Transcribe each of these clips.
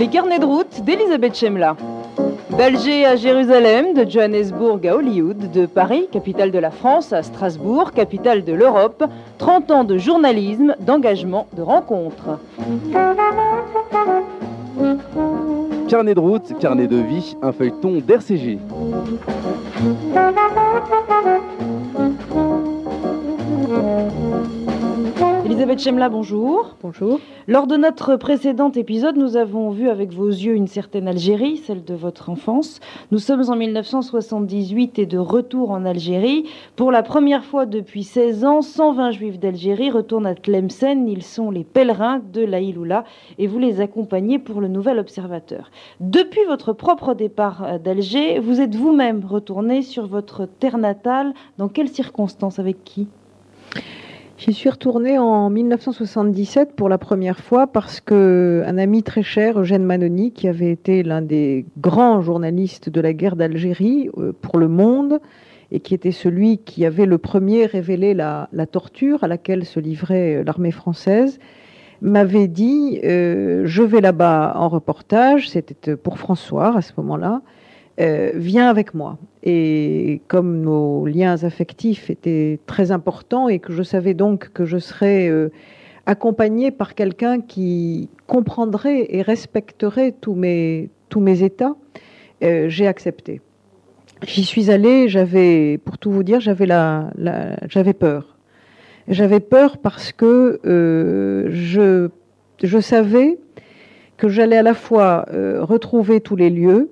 Les carnets de route d'Elisabeth Chemla. D'Alger à Jérusalem, de Johannesburg à Hollywood, de Paris, capitale de la France, à Strasbourg, capitale de l'Europe, 30 ans de journalisme, d'engagement, de rencontres. Carnet de route, carnet de vie, un feuilleton d'RCG. Elisabeth Chemla, bonjour. Bonjour. Lors de notre précédent épisode, nous avons vu avec vos yeux une certaine Algérie, celle de votre enfance. Nous sommes en 1978 et de retour en Algérie. Pour la première fois depuis 16 ans, 120 juifs d'Algérie retournent à Tlemcen. Ils sont les pèlerins de la Iloula et vous les accompagnez pour le Nouvel Observateur. Depuis votre propre départ d'Alger, vous êtes vous-même retourné sur votre terre natale. Dans quelles circonstances Avec qui? J'y suis retournée en 1977 pour la première fois parce que un ami très cher, Eugène Manoni, qui avait été l'un des grands journalistes de la guerre d'Algérie euh, pour Le Monde et qui était celui qui avait le premier révélé la, torture à laquelle se livrait euh, l'armée française, m'avait dit euh, je vais là-bas en reportage, c'était pour François à ce moment-là, euh, viens avec moi. Et comme nos liens affectifs étaient très importants et que je savais donc que je serais euh, accompagnée par quelqu'un qui comprendrait et respecterait tous mes, tous mes états, euh, j'ai accepté. J'y suis allée, j'avais, pour tout vous dire, j'avais la, j'avais peur. J'avais peur parce que je, je savais que j'allais à la fois retrouver tous les lieux,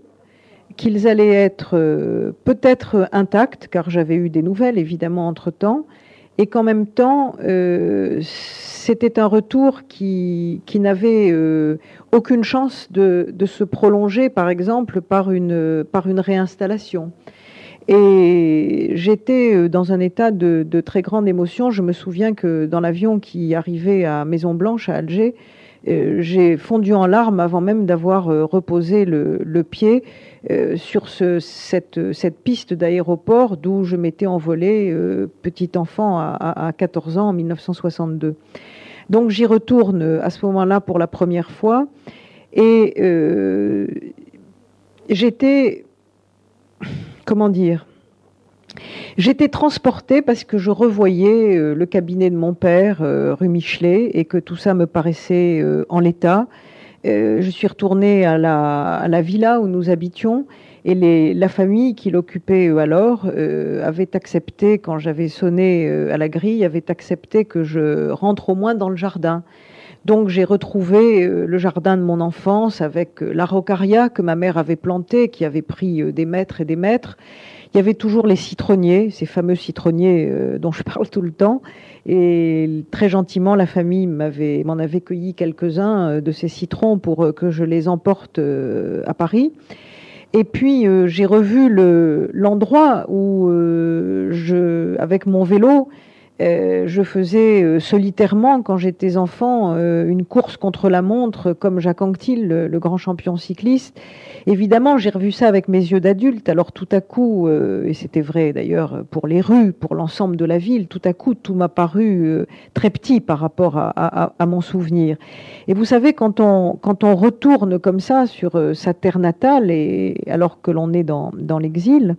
qu'ils allaient être euh, peut-être intacts, car j'avais eu des nouvelles évidemment entre-temps, et qu'en même temps, euh, c'était un retour qui, qui n'avait euh, aucune chance de, de, se prolonger, par exemple, par une, par une réinstallation. Et j'étais dans un état de, de, très grande émotion. Je me souviens que dans l'avion qui arrivait à Maison Blanche, à Alger, j'ai fondu en larmes avant même d'avoir reposé le, pied euh, sur ce, cette, piste d'aéroport d'où je m'étais envolée euh, petit enfant à, à, 14 ans en 1962. Donc j'y retourne à ce moment-là pour la première fois et euh, j'étais, comment dire, J'étais transportée parce que je revoyais le cabinet de mon père, rue Michelet, et que tout ça me paraissait en l'état. Euh, je suis retournée à la, villa où nous habitions et la famille qui l'occupait euh, alors euh, avait accepté, quand j'avais sonné à la grille, avait accepté que je rentre au moins dans le jardin. Donc j'ai retrouvé le jardin de mon enfance avec la rocaria que ma mère avait plantée, qui avait pris des mètres et des mètres. Il y avait toujours les citronniers, ces fameux citronniers dont je parle tout le temps. Et très gentiment, la famille m'avait, m'en avait cueilli quelques-uns euh, de ces citrons pour euh, que je les emporte euh, à Paris. Et puis j'ai revu le, l'endroit où je, avec mon vélo, euh, je faisais euh, solitairement, quand j'étais enfant, euh, une course contre la montre, comme Jacques Anquetil, le, grand champion cycliste. Évidemment, j'ai revu ça avec mes yeux d'adulte. Alors tout à coup, et c'était vrai d'ailleurs pour les rues, pour l'ensemble de la ville, tout à coup, tout m'a paru très petit par rapport à, à, mon souvenir. Et vous savez, quand on, quand on retourne comme ça sur sa terre natale, et alors que l'on est dans, dans l'exil,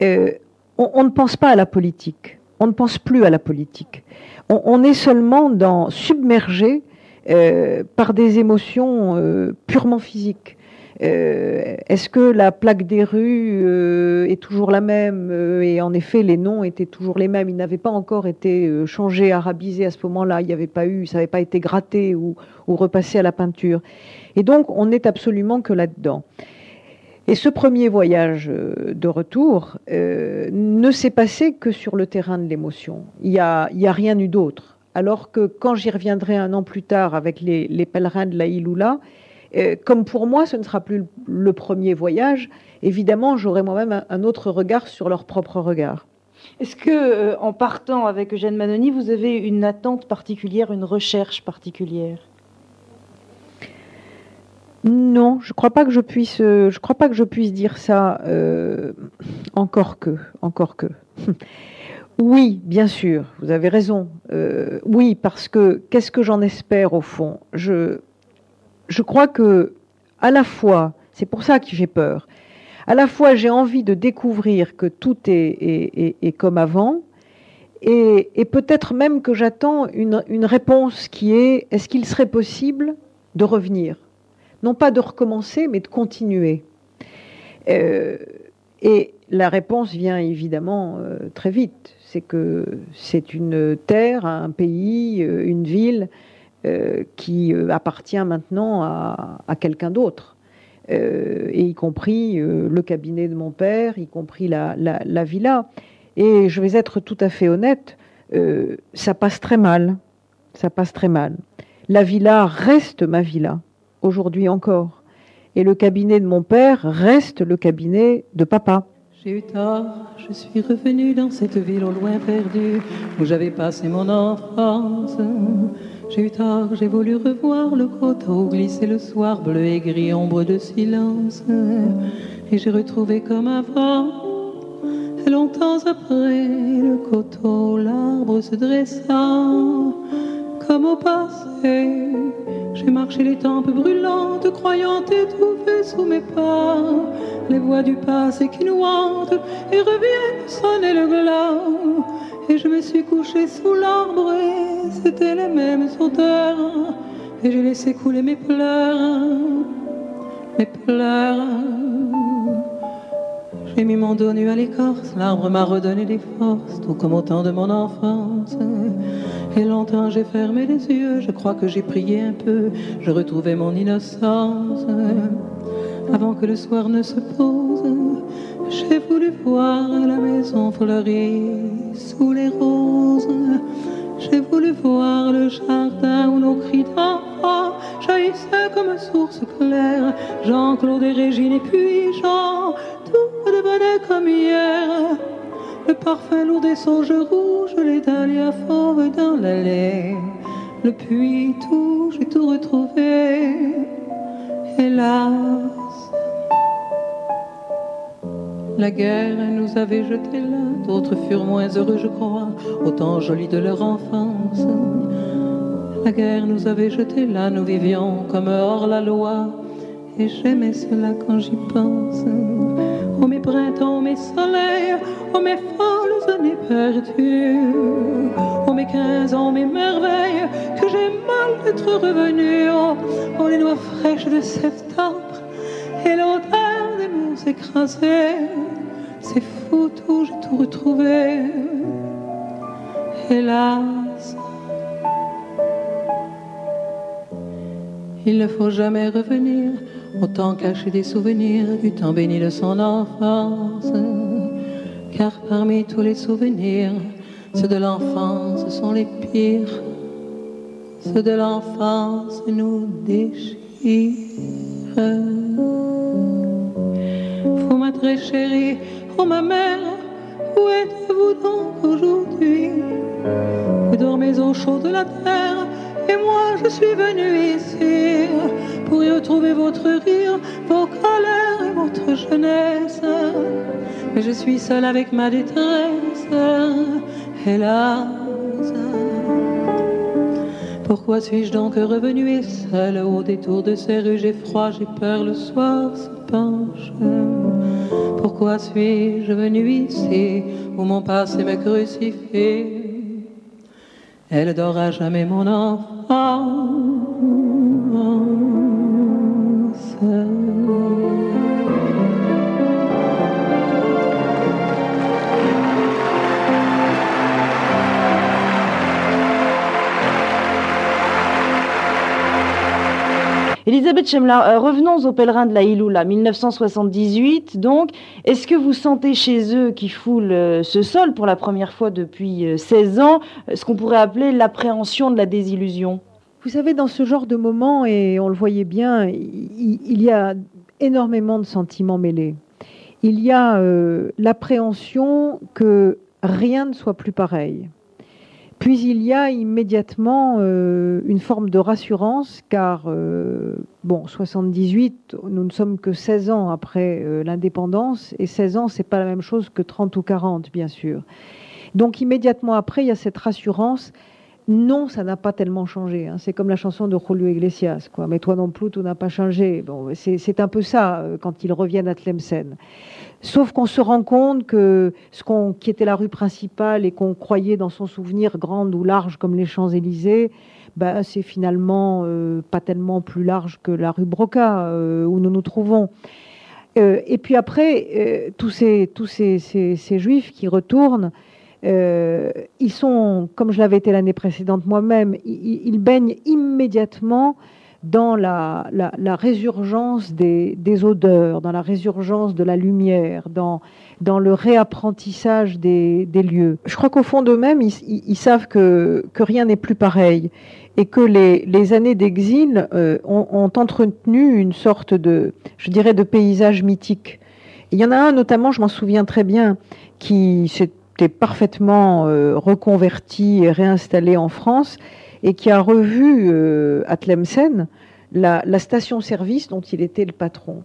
on, on ne pense pas à la politique on ne pense plus à la politique. On, est seulement dans, submergé euh, par des émotions euh, purement physiques. Euh, est-ce que la plaque des rues est toujours la même? Et en effet, les noms étaient toujours les mêmes. Ils n'avaient pas encore été changés, arabisés à ce moment-là. Il n'y avait pas eu, ça n'avait pas été gratté ou, ou repassé à la peinture. Et donc, on n'est absolument que là-dedans. Et ce premier voyage euh, de retour euh, ne s'est passé que sur le terrain de l'émotion. Il n'y a, y a rien eu d'autre. Alors que quand j'y reviendrai un an plus tard avec les, pèlerins de la Iloula, comme pour moi, ce ne sera plus le premier voyage, évidemment, j'aurai moi-même un, autre regard sur leur propre regard. Est-ce que, euh, en partant avec Eugène Manoni, vous avez une attente particulière, une recherche particulière? Non, je ne crois pas que je puisse. Euh, je crois pas que je puisse dire ça. Euh, encore que, encore que. oui, bien sûr, vous avez raison. oui, parce que qu'est-ce que j'en espère au fond? Je, je crois que, à la fois, c'est pour ça que j'ai peur à la fois j'ai envie de découvrir que tout est, comme avant, et, peut-être même que j'attends une, réponse qui est est-ce qu'il serait possible de revenir? Non pas de recommencer, mais de continuer. Euh, et la réponse vient évidemment euh, très vite. C'est que c'est une terre, un pays, euh, une ville qui appartient maintenant à quelqu'un d'autre. Et y compris le cabinet de mon père, y compris la, villa. Et je vais être tout à fait honnête, ça passe très mal. Ça passe très mal. La villa reste ma villa, aujourd'hui encore. Et le cabinet de mon père reste le cabinet de papa. J'ai eu tort, je suis revenue dans cette ville au loin perdu où j'avais passé mon enfance. J'ai eu tort, j'ai voulu revoir le coteau glisser le soir bleu et gris, ombre de silence. Et j'ai retrouvé comme avant, longtemps après, le coteau, l'arbre se dressant comme au passé. J'ai marché les tempes brûlantes, croyant étouffer sous mes pas les voix du passé qui nous hantent et reviennent sonner le glas. Et je me suis couché sous l'arbre et c'était les mêmes odeurs. Et j'ai laissé couler mes pleurs, mes pleurs. J'ai mis mon dos nu à l'écorce, l'arbre m'a redonné des forces, tout comme au temps de mon enfance. Et longtemps j'ai fermé les yeux, je crois que j'ai prié un peu, je retrouvais mon innocence. Avant que le soir ne se pose, j'ai voulu voir la maison fleurie sous les roses. J'ai voulu voir le jardin où nos cris d'enfants jaillissaient comme source claire. Jean-Claude et Régine et puis Jean, tout devenait comme hier. Le parfum lourd des sauges rouges, les dahlias fauves dans l'allée. Le puits tout, j'ai tout retrouvé. Hélas, la guerre nous avait jetés là, d'autres furent moins heureux, je crois, autant jolis de leur enfance. La guerre nous avait jetés là, nous vivions comme hors la loi, et j'aimais cela quand j'y pense. Oh mes printemps, mes soleils, oh mes folles années perdues, oh mes quinze ans, mes merveilles, que j'ai mal d'être revenu, oh, oh les noix fraîches de septembre, et l'odeur des murs écrasés. C'est fou, tout, j'ai tout retrouvé. Hélas, il ne faut jamais revenir, autant cacher des souvenirs du temps béni de son enfance. Car parmi tous les souvenirs, ceux de l'enfance sont les pires. Ceux de l'enfance nous déchirent. Vous, ma très chérie, Oh ma mère, où êtes-vous donc aujourd'hui? Vous dormez au chaud de la terre et moi je suis venu ici pour y retrouver votre rire, vos colères et votre jeunesse. Mais je suis seule avec ma détresse, hélas. Pourquoi suis-je donc revenu seul au détour de ces rues? J'ai froid, j'ai peur, le soir se penche. Pourquoi suis-je venu ici où mon passé me crucifie Elle dort à jamais mon enfant. Euh, revenons aux pèlerins de la Iloula, 1978. Donc, est-ce que vous sentez chez eux qui foulent euh, ce sol pour la première fois depuis 16 euh, ans, ce qu'on pourrait appeler l'appréhension de la désillusion? Vous savez, dans ce genre de moment, et on le voyait bien, il, y a énormément de sentiments mêlés. Il y a l'appréhension que rien ne soit plus pareil. Puis il y a immédiatement euh, une forme de rassurance, car, euh, bon, 78, nous ne sommes que 16 ans après l'indépendance, et 16 ans, c'est pas la même chose que 30 ou 40, bien sûr. Donc immédiatement après, il y a cette rassurance non, ça n'a pas tellement changé. Hein. C'est comme la chanson de Julio Iglesias, quoi. Mais toi non plus, tout n'a pas changé. C'est un peu ça euh, quand ils reviennent à Tlemcen. Sauf qu'on se rend compte que ce qui était la rue principale et qu'on croyait dans son souvenir grande ou large comme les Champs-Élysées, ben, c'est finalement euh, pas tellement plus large que la rue Broca euh, où nous nous trouvons. et puis après, tous, ces, tous ces, juifs qui retournent, euh, ils sont, comme je l'avais été l'année précédente moi-même, ils, baignent immédiatement dans la, la, résurgence des, des, odeurs, dans la résurgence de la lumière, dans, dans le réapprentissage des, des lieux. Je crois qu'au fond d'eux-mêmes, ils, ils, savent que, que rien n'est plus pareil et que les, les années d'exil euh, ont, ont, entretenu une sorte de, je dirais, de paysage mythique. Il y en a un notamment, je m'en souviens très bien, qui s'est parfaitement euh, reconverti et réinstallé en France et qui a revu euh, à Tlemcen la, station-service dont il était le patron.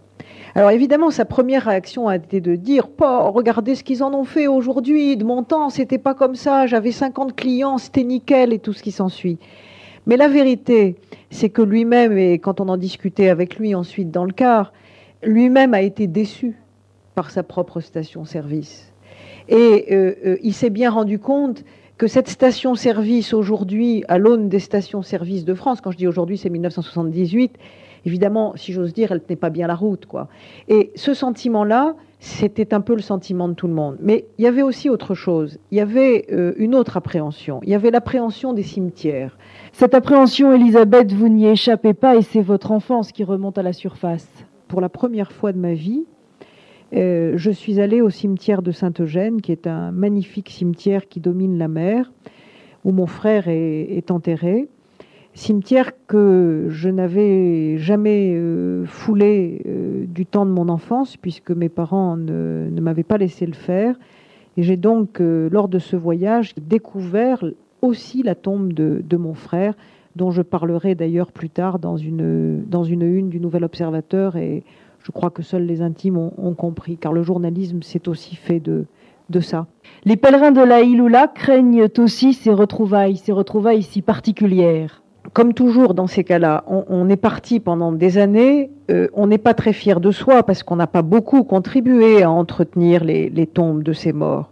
Alors évidemment, sa première réaction a été de dire "Pas, regardez ce qu'ils en ont fait aujourd'hui. De mon temps, c'était pas comme ça. J'avais 50 clients, c'était nickel et tout ce qui s'ensuit." Mais la vérité, c'est que lui-même, et quand on en discutait avec lui ensuite dans le car, lui-même a été déçu par sa propre station-service. Et euh, euh, il s'est bien rendu compte que cette station-service aujourd'hui, à l'aune des stations-service de France, quand je dis aujourd'hui c'est 1978, évidemment, si j'ose dire, elle tenait pas bien la route. quoi. Et ce sentiment-là, c'était un peu le sentiment de tout le monde. Mais il y avait aussi autre chose. Il y avait euh, une autre appréhension. Il y avait l'appréhension des cimetières. Cette appréhension, Elisabeth, vous n'y échappez pas et c'est votre enfance qui remonte à la surface. Pour la première fois de ma vie, euh, je suis allée au cimetière de Saint-Eugène, qui est un magnifique cimetière qui domine la mer, où mon frère est, enterré. Cimetière que je n'avais jamais euh, foulé euh, du temps de mon enfance, puisque mes parents ne, m'avaient pas laissé le faire. Et j'ai donc, lors de ce voyage, découvert aussi la tombe de, de mon frère, dont je parlerai d'ailleurs plus tard dans une, dans une une du Nouvel Observateur et je crois que seuls les intimes ont, compris, car le journalisme, c'est aussi fait de, de ça. Les pèlerins de la Iloula craignent aussi ces retrouvailles, ces retrouvailles si particulières. Comme toujours dans ces cas-là, on, est parti pendant des années, euh, on n'est pas très fier de soi parce qu'on n'a pas beaucoup contribué à entretenir les, les tombes de ces morts.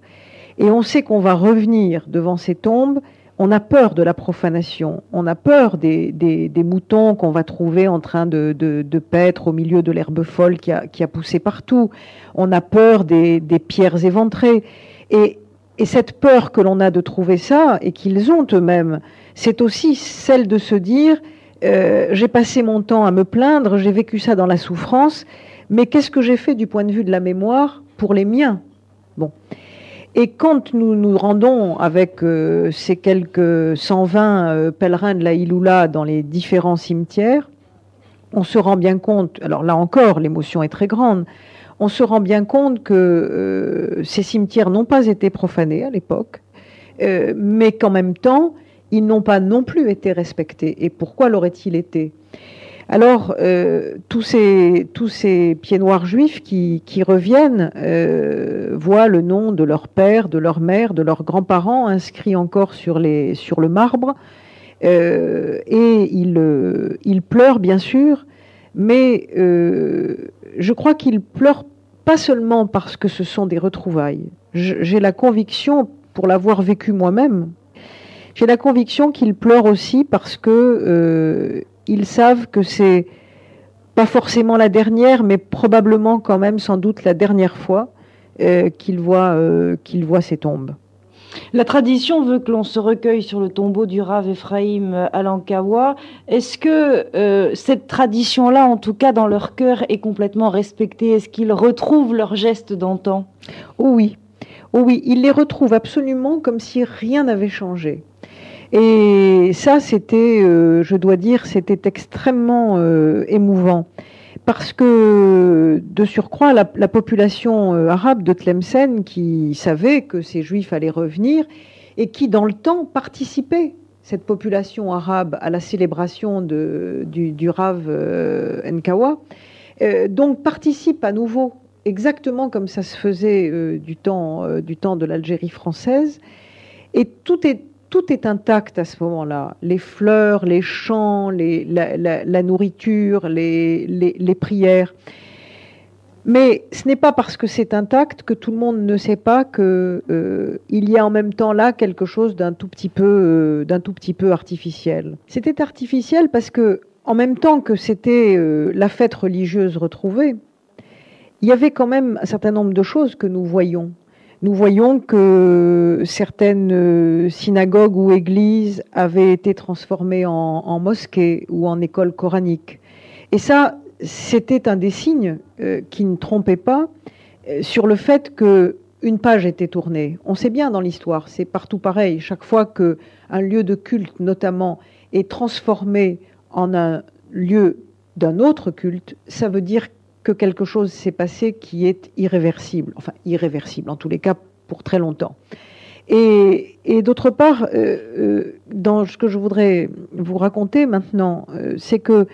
Et on sait qu'on va revenir devant ces tombes on a peur de la profanation, on a peur des, moutons qu'on va trouver en train de, de, paître au milieu de l'herbe folle qui a, qui a, poussé partout, on a peur des, pierres éventrées. Et, cette peur que l'on a de trouver ça, et qu'ils ont eux-mêmes, c'est aussi celle de se dire, euh, j'ai passé mon temps à me plaindre, j'ai vécu ça dans la souffrance, mais qu'est-ce que j'ai fait du point de vue de la mémoire pour les miens? Bon. Et quand nous nous rendons avec euh, ces quelques 120 euh, pèlerins de la Iloula dans les différents cimetières, on se rend bien compte, alors là encore, l'émotion est très grande, on se rend bien compte que euh, ces cimetières n'ont pas été profanés à l'époque, mais qu'en même temps, ils n'ont pas non plus été respectés. Et pourquoi l'auraient-ils été? Alors, euh, tous, ces, pieds noirs juifs qui, reviennent euh, voient le nom de leur père, de leur mère, de leurs grands-parents inscrit encore sur, le marbre. Euh, et ils, pleurent, bien sûr, mais je crois qu'ils pleurent pas seulement parce que ce sont des retrouvailles. J'ai la conviction, pour l'avoir vécu moi-même, j'ai la conviction qu'ils pleurent aussi parce que ils savent que c'est pas forcément la dernière, mais probablement quand même sans doute la dernière fois euh, qu'ils voient, euh, voient ces tombes. La tradition veut que l'on se recueille sur le tombeau du Rav Ephraim Alankawa. Est-ce que euh, cette tradition-là, en tout cas dans leur cœur, est complètement respectée? Est-ce qu'ils retrouvent leurs gestes d'antan? Oh Oui, oh oui, ils les retrouvent absolument comme si rien n'avait changé. Et ça, c'était, euh, je dois dire, c'était extrêmement euh, émouvant. Parce que, de surcroît, la, population euh, arabe de Tlemcen, qui savait que ces juifs allaient revenir, et qui, dans le temps, participait, cette population arabe, à la célébration du, du, Rav Nkawa, donc participe à nouveau, exactement comme ça se faisait du, temps, du temps de l'Algérie française. Et tout est tout est intact à ce moment-là. Les fleurs, les chants, la, nourriture, les, prières. Mais ce n'est pas parce que c'est intact que tout le monde ne sait pas qu'il euh, y a en même temps là quelque chose d'un tout petit peu, euh, d'un tout petit peu artificiel. C'était artificiel parce que en même temps que c'était euh, la fête religieuse retrouvée, il y avait quand même un certain nombre de choses que nous voyions nous voyons que certaines euh, synagogues ou églises avaient été transformées en, mosquées ou en écoles coraniques. Et ça, c'était un des signes euh, qui ne trompait pas euh, sur le fait que une page était tournée. On sait bien dans l'histoire, c'est partout pareil. Chaque fois que un lieu de culte, notamment, est transformé en un lieu d'un autre culte, ça veut dire que quelque chose s'est passé qui est irréversible, enfin irréversible en tous les cas pour très longtemps. Et, d'autre part, euh, euh, dans ce que je voudrais vous raconter maintenant, euh, c'est que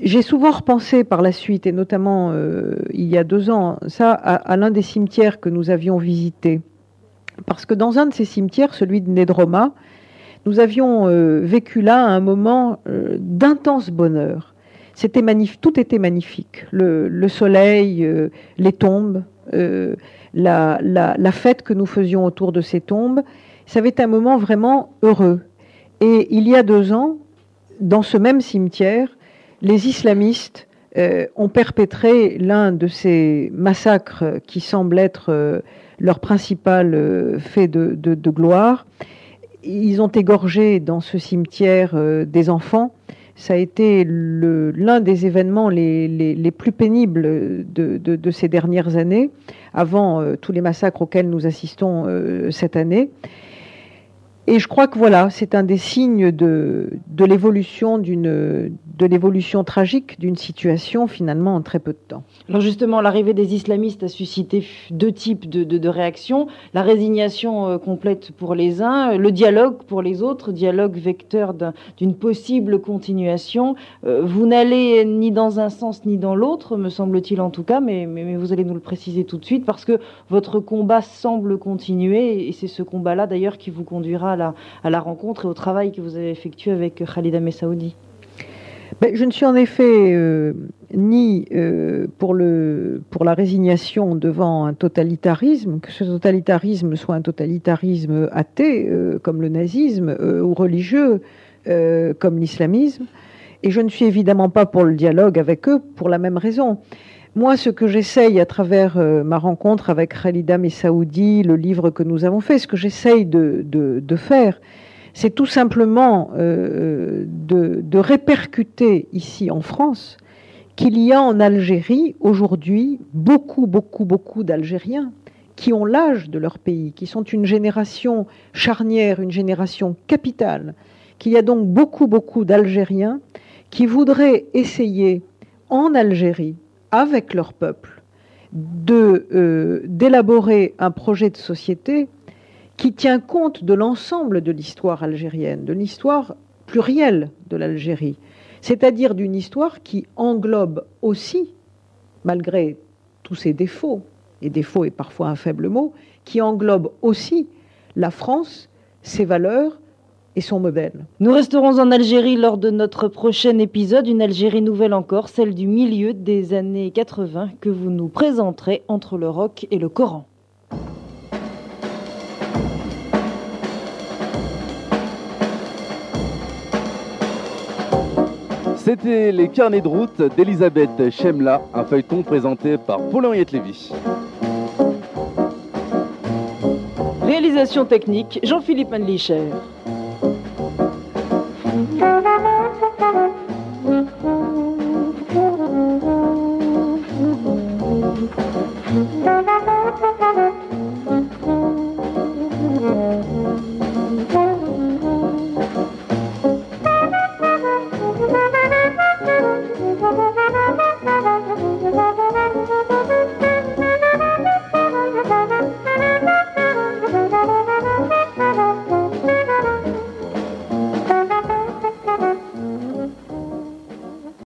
j'ai souvent repensé par la suite, et notamment il y a deux ans, ça, à, l'un des cimetières que nous avions visité. Parce que dans un de ces cimetières, celui de Nedroma, nous avions vécu là un moment d'intense bonheur. Tout était magnifique. Le, soleil, euh, les tombes, euh, la, fête que nous faisions autour de ces tombes, ça avait un moment vraiment heureux. Et il y a deux ans, dans ce même cimetière, les islamistes euh, ont perpétré l'un de ces massacres qui semble être leur principal fait de, gloire. Ils ont égorgé dans ce cimetière des enfants ça a été l'un des événements les, plus pénibles de, ces dernières années, avant euh, tous les massacres auxquels nous assistons euh, cette année. Et je crois que voilà, c'est un des signes de, de l'évolution d'une de l'évolution tragique d'une situation finalement en très peu de temps. Alors justement, l'arrivée des islamistes a suscité deux types de, de, réactions la résignation euh, complète pour les uns, le dialogue pour les autres, dialogue vecteur d'une possible continuation. Euh, vous n'allez ni dans un sens ni dans l'autre, me semble-t-il en tout cas, mais, mais, vous allez nous le préciser tout de suite parce que votre combat semble continuer et c'est ce combat-là d'ailleurs qui vous conduira la, rencontre et au travail que vous avez effectué avec Khalida Messaoudi ben, Je ne suis en effet euh, ni euh, pour, le, pour la résignation devant un totalitarisme, que ce totalitarisme soit un totalitarisme athée, euh, comme le nazisme, ou religieux, comme l'islamisme. Et je ne suis évidemment pas pour le dialogue avec eux pour la même raison. Moi, ce que j'essaye à travers euh, ma rencontre avec Khalida Messaoudi, le livre que nous avons fait, ce que j'essaye de, faire, c'est tout simplement euh, de, répercuter ici en France qu'il y a en Algérie aujourd'hui beaucoup, beaucoup, beaucoup d'Algériens qui ont l'âge de leur pays, qui sont une génération charnière, une génération capitale, qu'il y a donc beaucoup, beaucoup d'Algériens qui voudraient essayer en Algérie avec leur peuple, euh, d'élaborer un projet de société qui tient compte de l'ensemble de l'histoire algérienne, de l'histoire plurielle de l'Algérie, c'est-à-dire d'une histoire qui englobe aussi, malgré tous ses défauts, et défauts est parfois un faible mot, qui englobe aussi la France, ses valeurs, son modèle. Nous resterons en Algérie lors de notre prochain épisode, une Algérie nouvelle encore, celle du milieu des années 80 que vous nous présenterez entre le rock et le Coran. C'était les carnets de route d'Elisabeth Chemla, un feuilleton présenté par Paul-Henriette Lévy. Réalisation technique, Jean-Philippe Manlicher. Thank you.